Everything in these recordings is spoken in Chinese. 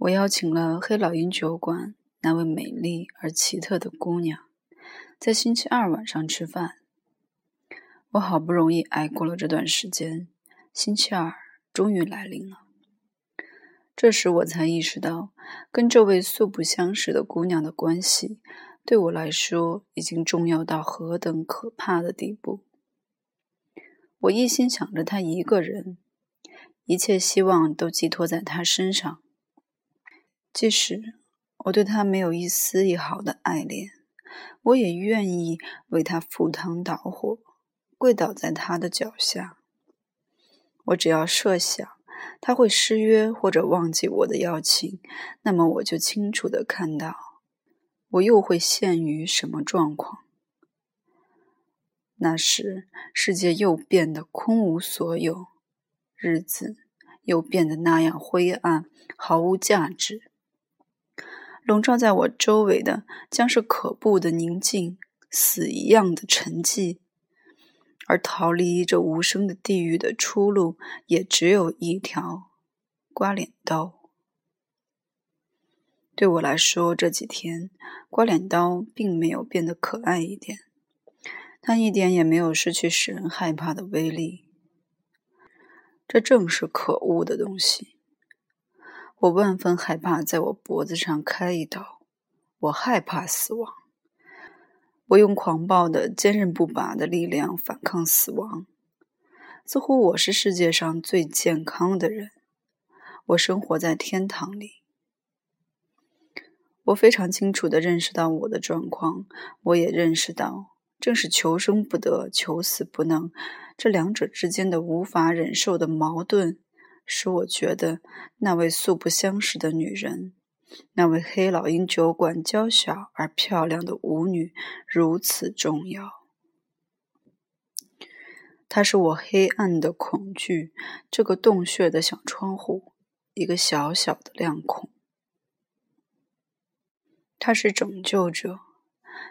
我邀请了黑老鹰酒馆那位美丽而奇特的姑娘，在星期二晚上吃饭。我好不容易挨过了这段时间，星期二终于来临了。这时我才意识到，跟这位素不相识的姑娘的关系，对我来说已经重要到何等可怕的地步。我一心想着她一个人，一切希望都寄托在她身上。即使我对她没有一丝一毫的爱恋，我也愿意为她赴汤蹈火。跪倒在他的脚下，我只要设想他会失约或者忘记我的邀请，那么我就清楚的看到我又会陷于什么状况。那时世界又变得空无所有，日子又变得那样灰暗，毫无价值。笼罩在我周围的将是可怖的宁静，死一样的沉寂。而逃离这无声的地狱的出路，也只有一条：刮脸刀。对我来说，这几天刮脸刀并没有变得可爱一点，它一点也没有失去使人害怕的威力。这正是可恶的东西。我万分害怕在我脖子上开一刀，我害怕死亡。我用狂暴的、坚韧不拔的力量反抗死亡，似乎我是世界上最健康的人。我生活在天堂里。我非常清楚地认识到我的状况，我也认识到，正是求生不得、求死不能这两者之间的无法忍受的矛盾，使我觉得那位素不相识的女人。那位黑老鹰酒馆娇小而漂亮的舞女如此重要，她是我黑暗的恐惧，这个洞穴的小窗户，一个小小的亮孔。她是拯救者，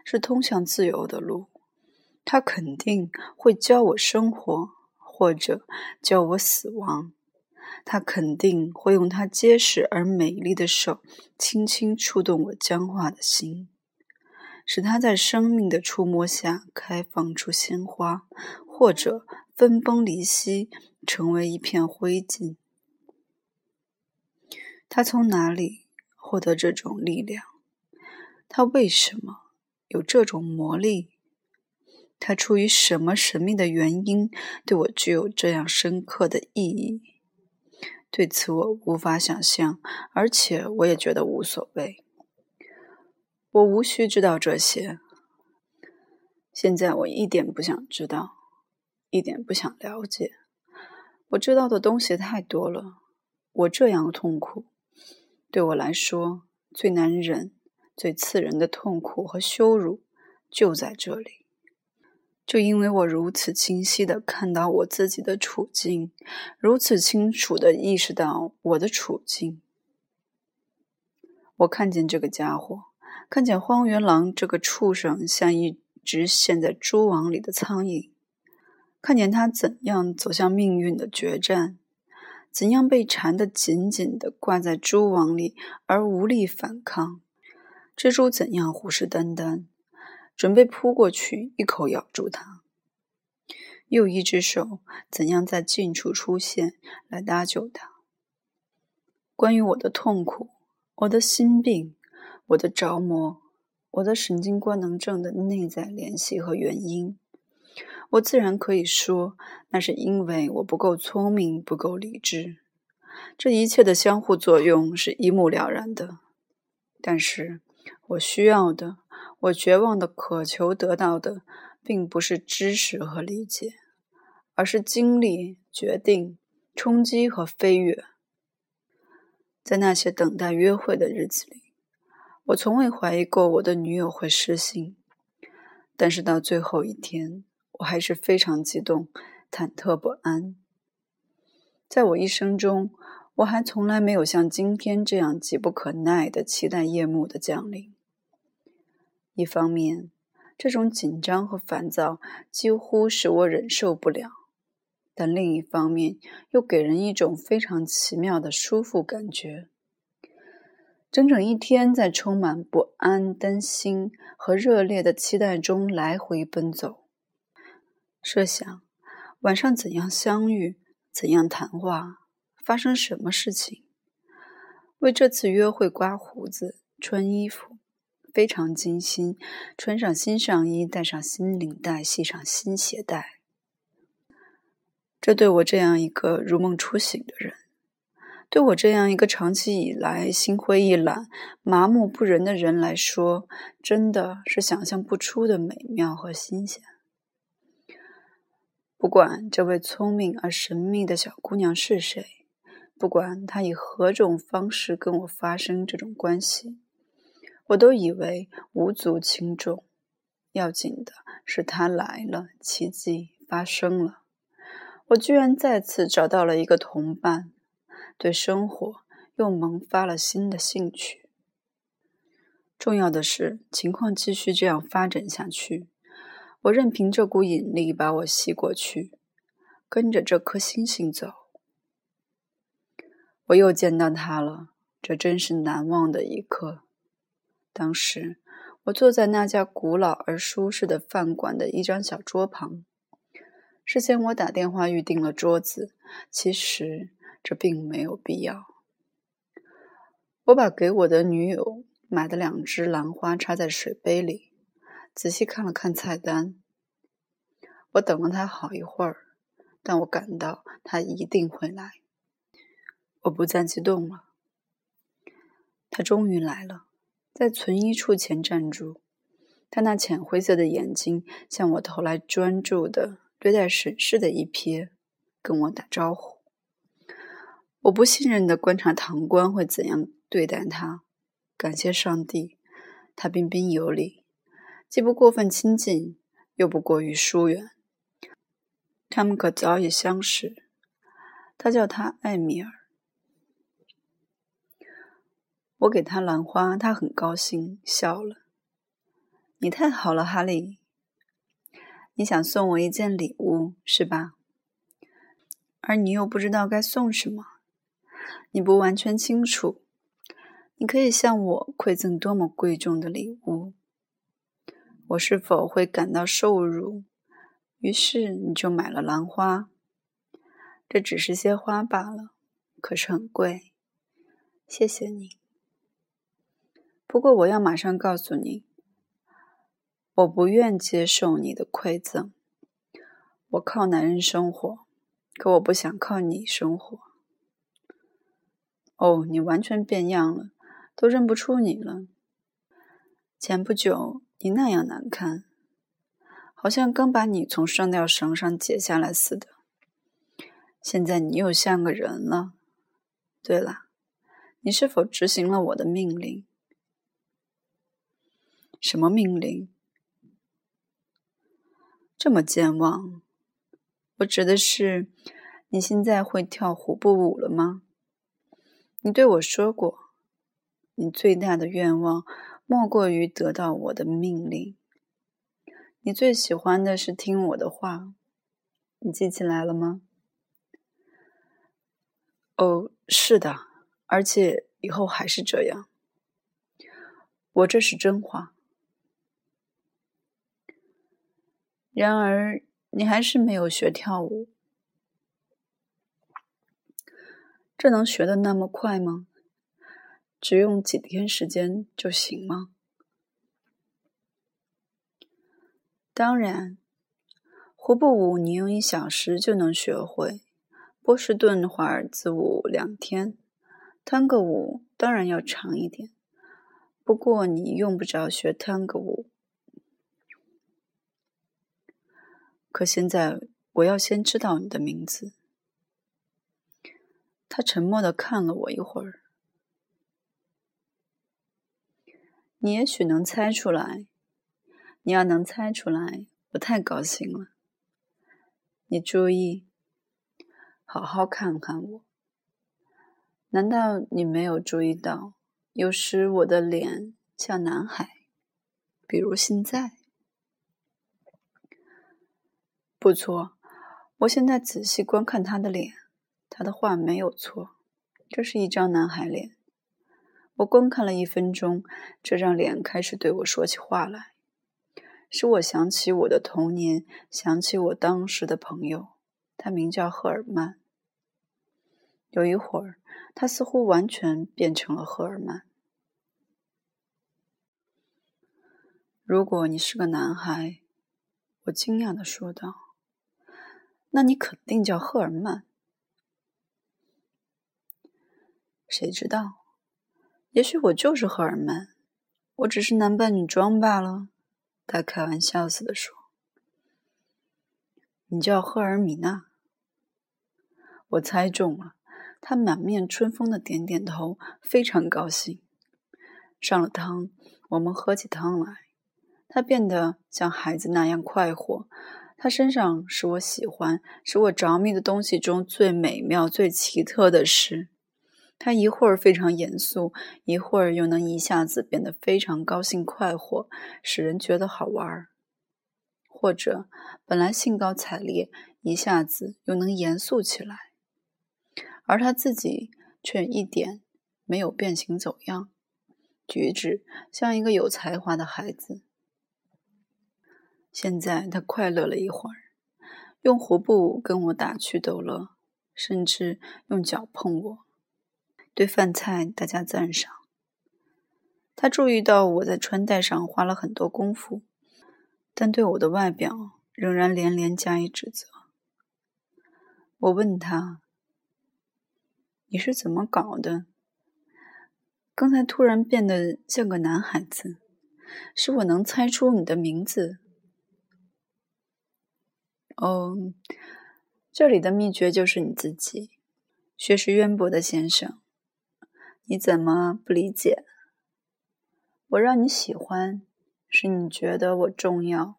是通向自由的路。她肯定会教我生活，或者教我死亡。他肯定会用他结实而美丽的手，轻轻触动我僵化的心，使它在生命的触摸下开放出鲜花，或者分崩离析，成为一片灰烬。他从哪里获得这种力量？他为什么有这种魔力？他出于什么神秘的原因，对我具有这样深刻的意义？对此我无法想象，而且我也觉得无所谓。我无需知道这些。现在我一点不想知道，一点不想了解。我知道的东西太多了。我这样痛苦，对我来说最难忍、最刺人的痛苦和羞辱就在这里。就因为我如此清晰的看到我自己的处境，如此清楚的意识到我的处境，我看见这个家伙，看见荒原狼这个畜生像一只陷在蛛网里的苍蝇，看见他怎样走向命运的决战，怎样被缠得紧紧的挂在蛛网里而无力反抗，蜘蛛怎样虎视眈眈。准备扑过去，一口咬住它。又一只手怎样在近处出现，来搭救他？关于我的痛苦、我的心病、我的着魔、我的神经官能症的内在联系和原因，我自然可以说，那是因为我不够聪明、不够理智。这一切的相互作用是一目了然的。但是我需要的。我绝望的渴求得到的，并不是知识和理解，而是经历、决定、冲击和飞跃。在那些等待约会的日子里，我从未怀疑过我的女友会失信，但是到最后一天，我还是非常激动、忐忑不安。在我一生中，我还从来没有像今天这样急不可耐的期待夜幕的降临。一方面，这种紧张和烦躁几乎使我忍受不了；但另一方面，又给人一种非常奇妙的舒服感觉。整整一天在充满不安、担心和热烈的期待中来回奔走。设想晚上怎样相遇，怎样谈话，发生什么事情。为这次约会刮胡子、穿衣服，非常精心，穿上新上衣，戴上新领带，系上新鞋带。这对我这样一个如梦初醒的人，对我这样一个长期以来心灰意懒、麻木不仁的人来说，真的是想象不出的美妙和新鲜。不管这位聪明而神秘的小姑娘是谁。不管她以何种方式跟我发生这种关系，我都以为无足轻重。要紧的是他来了，奇迹发生了。我居然再次找到了一个同伴，对生活又萌发了新的兴趣。重要的是，情况继续这样发展下去，我任凭这股引力把我吸过去，跟着这颗星星走。我又见到他了，这真是难忘的一刻。当时我坐在那家古老而舒适的饭馆的一张小桌旁。事先我打电话预订了桌子，其实这并没有必要。我把给我的女友买的两只兰花插在水杯里，仔细看了看菜单。我等了他好一会儿，但我感到他一定会来。我不再激动了。他终于来了，在存衣处前站住。他那浅灰色的眼睛向我投来专注的、略带审视的一瞥，跟我打招呼。我不信任的观察堂官会怎样对待他。感谢上帝，他彬彬有礼，既不过分亲近，又不过于疏远。他们可早已相识。他叫他艾米尔。我给他兰花，他很高兴，笑了。你太好了，哈利。你想送我一件礼物，是吧？而你又不知道该送什么，你不完全清楚。你可以向我馈赠多么贵重的礼物，我是否会感到受辱？于是你就买了兰花。这只是些花罢了，可是很贵。谢谢你。不过，我要马上告诉你，我不愿接受你的馈赠。我靠男人生活，可我不想靠你生活。哦，你完全变样了，都认不出你了。前不久你那样难看，好像刚把你从上吊绳上解下来似的。现在你又像个人了。对了，你是否执行了我的命令？什么命令？这么健忘？我指的是，你现在会跳虎步舞了吗？你对我说过，你最大的愿望莫过于得到我的命令。你最喜欢的是听我的话，你记起来了吗？哦，是的，而且以后还是这样。我这是真话。然而，你还是没有学跳舞。这能学的那么快吗？只用几天时间就行吗？当然，胡步舞你用一小时就能学会，波士顿华尔兹舞两天，探戈舞当然要长一点。不过你用不着学探戈舞。可现在，我要先知道你的名字。他沉默的看了我一会儿。你也许能猜出来。你要能猜出来，我太高兴了。你注意，好好看看我。难道你没有注意到，有时我的脸像男孩，比如现在？不错，我现在仔细观看他的脸，他的话没有错，这是一张男孩脸。我观看了一分钟，这张脸开始对我说起话来，使我想起我的童年，想起我当时的朋友，他名叫赫尔曼。有一会儿，他似乎完全变成了赫尔曼。如果你是个男孩，我惊讶的说道，那你肯定叫赫尔曼。谁知道？也许我就是赫尔曼，我只是男扮女装罢了。他开玩笑似的说：“你叫赫尔米娜。”我猜中了。他满面春风的点点头，非常高兴。上了汤，我们喝起汤来。他变得像孩子那样快活。他身上使我喜欢、使我着迷的东西中最美妙、最奇特的是。他一会儿非常严肃，一会儿又能一下子变得非常高兴快活，使人觉得好玩儿；或者本来兴高采烈，一下子又能严肃起来。而他自己却一点没有变形走样，举止像一个有才华的孩子。现在他快乐了一会儿，用胡布跟我打趣逗乐，甚至用脚碰我。对饭菜大家赞赏。他注意到我在穿戴上花了很多功夫，但对我的外表仍然连连加以指责。我问他：“你是怎么搞的？刚才突然变得像个男孩子，使我能猜出你的名字。”哦，这里的秘诀就是你自己，学识渊博的先生。你怎么不理解？我让你喜欢，是你觉得我重要。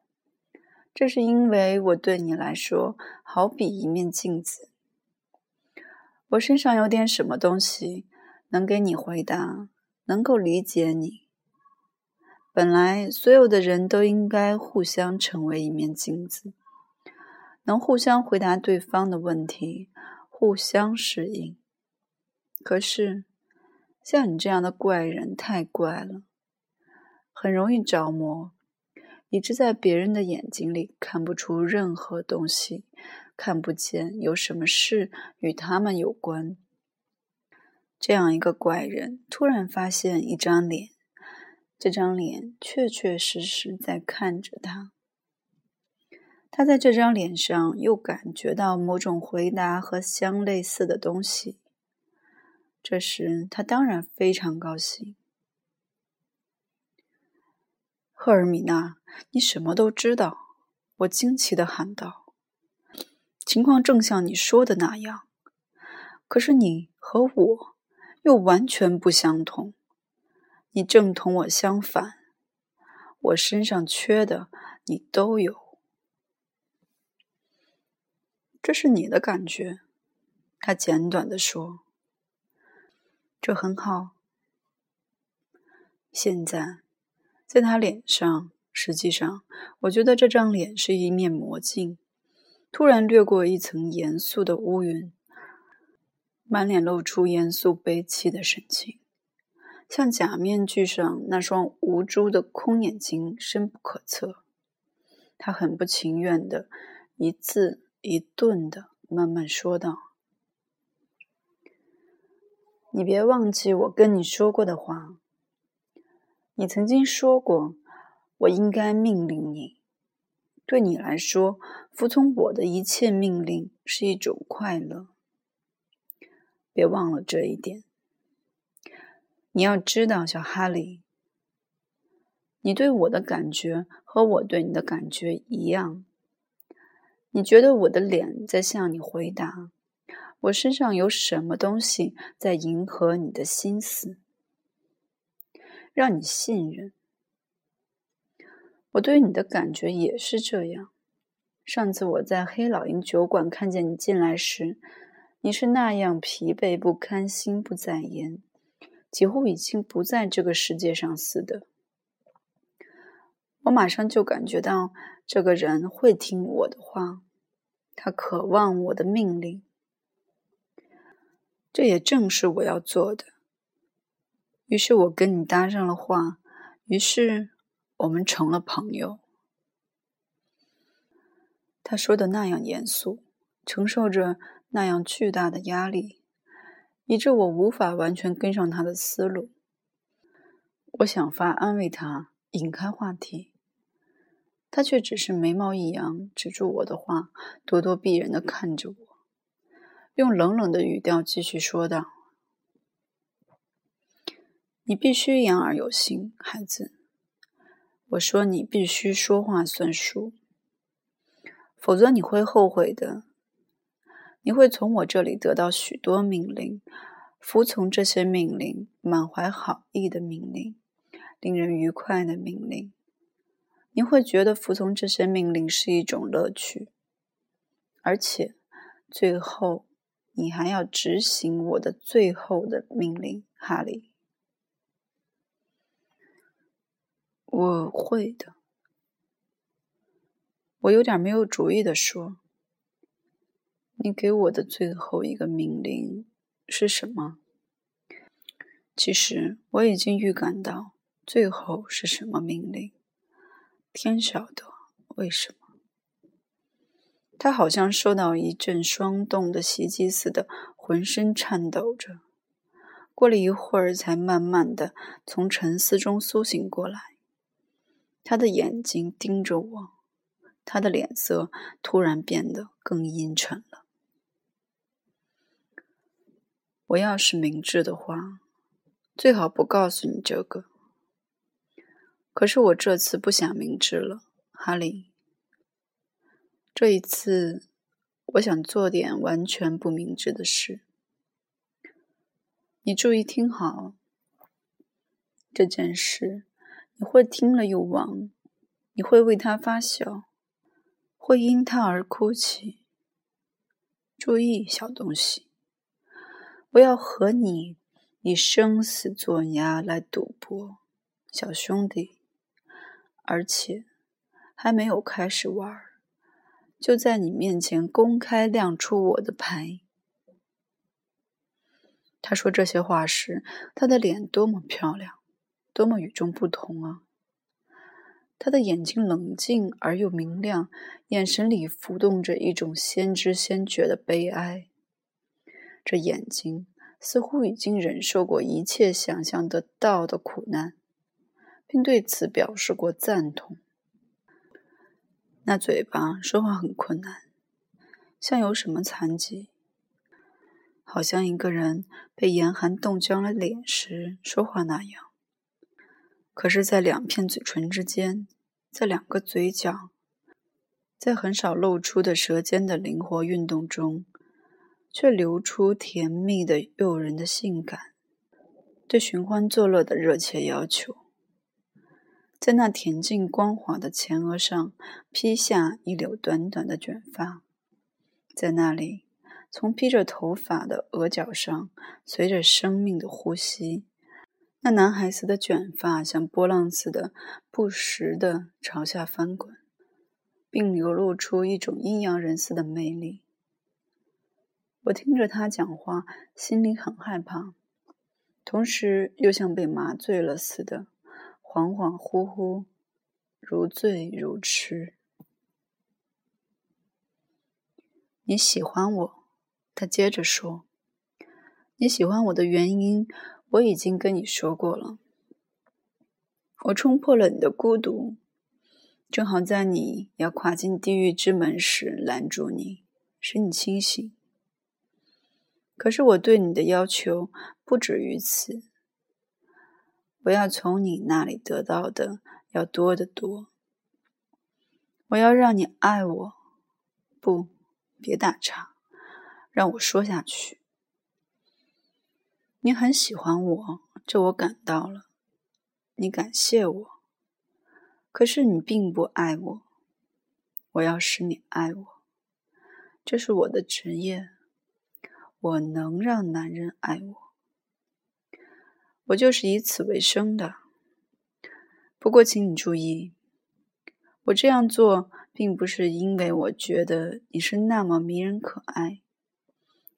这是因为我对你来说好比一面镜子。我身上有点什么东西能给你回答，能够理解你。本来所有的人都应该互相成为一面镜子，能互相回答对方的问题，互相适应。可是。像你这样的怪人太怪了，很容易着魔，以致在别人的眼睛里看不出任何东西，看不见有什么事与他们有关。这样一个怪人突然发现一张脸，这张脸确确实实在看着他，他在这张脸上又感觉到某种回答和相类似的东西。这时，他当然非常高兴。赫尔米娜，你什么都知道！我惊奇的喊道。情况正像你说的那样，可是你和我又完全不相同。你正同我相反，我身上缺的你都有。这是你的感觉，他简短的说。这很好。现在，在他脸上，实际上，我觉得这张脸是一面魔镜，突然掠过一层严肃的乌云，满脸露出严肃悲戚的神情，像假面具上那双无珠的空眼睛，深不可测。他很不情愿的，一字一顿的慢慢说道。你别忘记我跟你说过的话。你曾经说过，我应该命令你。对你来说，服从我的一切命令是一种快乐。别忘了这一点。你要知道，小哈利，你对我的感觉和我对你的感觉一样。你觉得我的脸在向你回答。我身上有什么东西在迎合你的心思，让你信任？我对你的感觉也是这样。上次我在黑老鹰酒馆看见你进来时，你是那样疲惫不堪、心不在焉，几乎已经不在这个世界上似的。我马上就感觉到这个人会听我的话，他渴望我的命令。这也正是我要做的。于是我跟你搭上了话，于是我们成了朋友。他说的那样严肃，承受着那样巨大的压力，以致我无法完全跟上他的思路。我想法安慰他，引开话题，他却只是眉毛一扬，止住我的话，咄咄逼人的看着我，用冷冷的语调继续说道：“你必须言而有信，孩子。我说你必须说话算数。”否则你会后悔的。你会从我这里得到许多命令，服从这些命令，满怀好意的命令，令人愉快的命令。你会觉得服从这些命令是一种乐趣，而且最后你还要执行我的最后的命令，哈利。我会的。我有点没有主意的说：“你给我的最后一个命令是什么？”其实我已经预感到最后是什么命令，天晓得为什么。他好像受到一阵霜冻的袭击似的，浑身颤抖着。过了一会儿，才慢慢的从沉思中苏醒过来。他的眼睛盯着我。他的脸色突然变得更阴沉了。我要是明智的话，最好不告诉你这个。可是我这次不想明智了，哈利。这一次，我想做点完全不明智的事。你注意听好，这件事你会听了又忘，你会为他发笑。会因他而哭泣。注意，小东西，我要和你以生死作押来赌博，小兄弟，而且还没有开始玩，就在你面前公开亮出我的牌。他说这些话时，他的脸多么漂亮，多么与众不同啊！他的眼睛冷静而又明亮，眼神里浮动着一种先知先觉的悲哀。这眼睛似乎已经忍受过一切想象得到的苦难，并对此表示过赞同。那嘴巴说话很困难，像有什么残疾，好像一个人被严寒冻僵了脸时说话那样。可是，在两片嘴唇之间，在两个嘴角，在很少露出的舌尖的灵活运动中，却流出甜蜜的、诱人的性感，对寻欢作乐的热切要求。在那恬静光滑的前额上披下一绺短短的卷发，在那里，从披着头发的额角上，随着生命的呼吸。那男孩子的卷发像波浪似的不时的朝下翻滚，并流露出一种阴阳人似的魅力。我听着他讲话，心里很害怕，同时又像被麻醉了似的，恍恍惚惚，如醉如痴。你喜欢我，他接着说。你喜欢我的原因。我已经跟你说过了，我冲破了你的孤独，正好在你要跨进地狱之门时拦住你，使你清醒。可是我对你的要求不止于此，我要从你那里得到的要多得多。我要让你爱我，不，别打岔，让我说下去。你很喜欢我，这我感到了。你感谢我，可是你并不爱我。我要使你爱我，这是我的职业。我能让男人爱我，我就是以此为生的。不过，请你注意，我这样做并不是因为我觉得你是那么迷人可爱。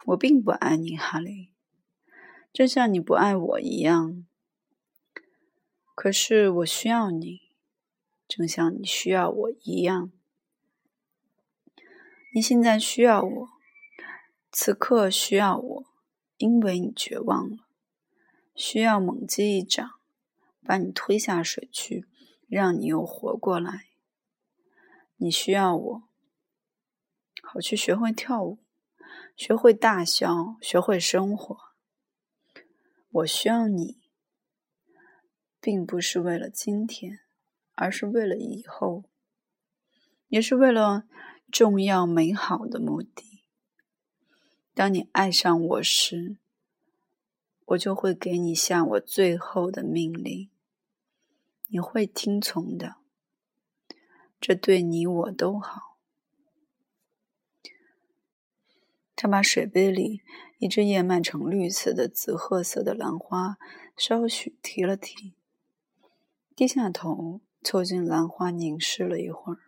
我并不爱你，哈利。就像你不爱我一样，可是我需要你，正像你需要我一样。你现在需要我，此刻需要我，因为你绝望了，需要猛击一掌，把你推下水去，让你又活过来。你需要我，好去学会跳舞，学会大笑，学会生活。我需要你，并不是为了今天，而是为了以后，也是为了重要美好的目的。当你爱上我时，我就会给你下我最后的命令，你会听从的。这对你我都好。他把水杯里一只叶漫成绿色的紫褐色的兰花稍许提了提，低下头凑近兰花凝视了一会儿。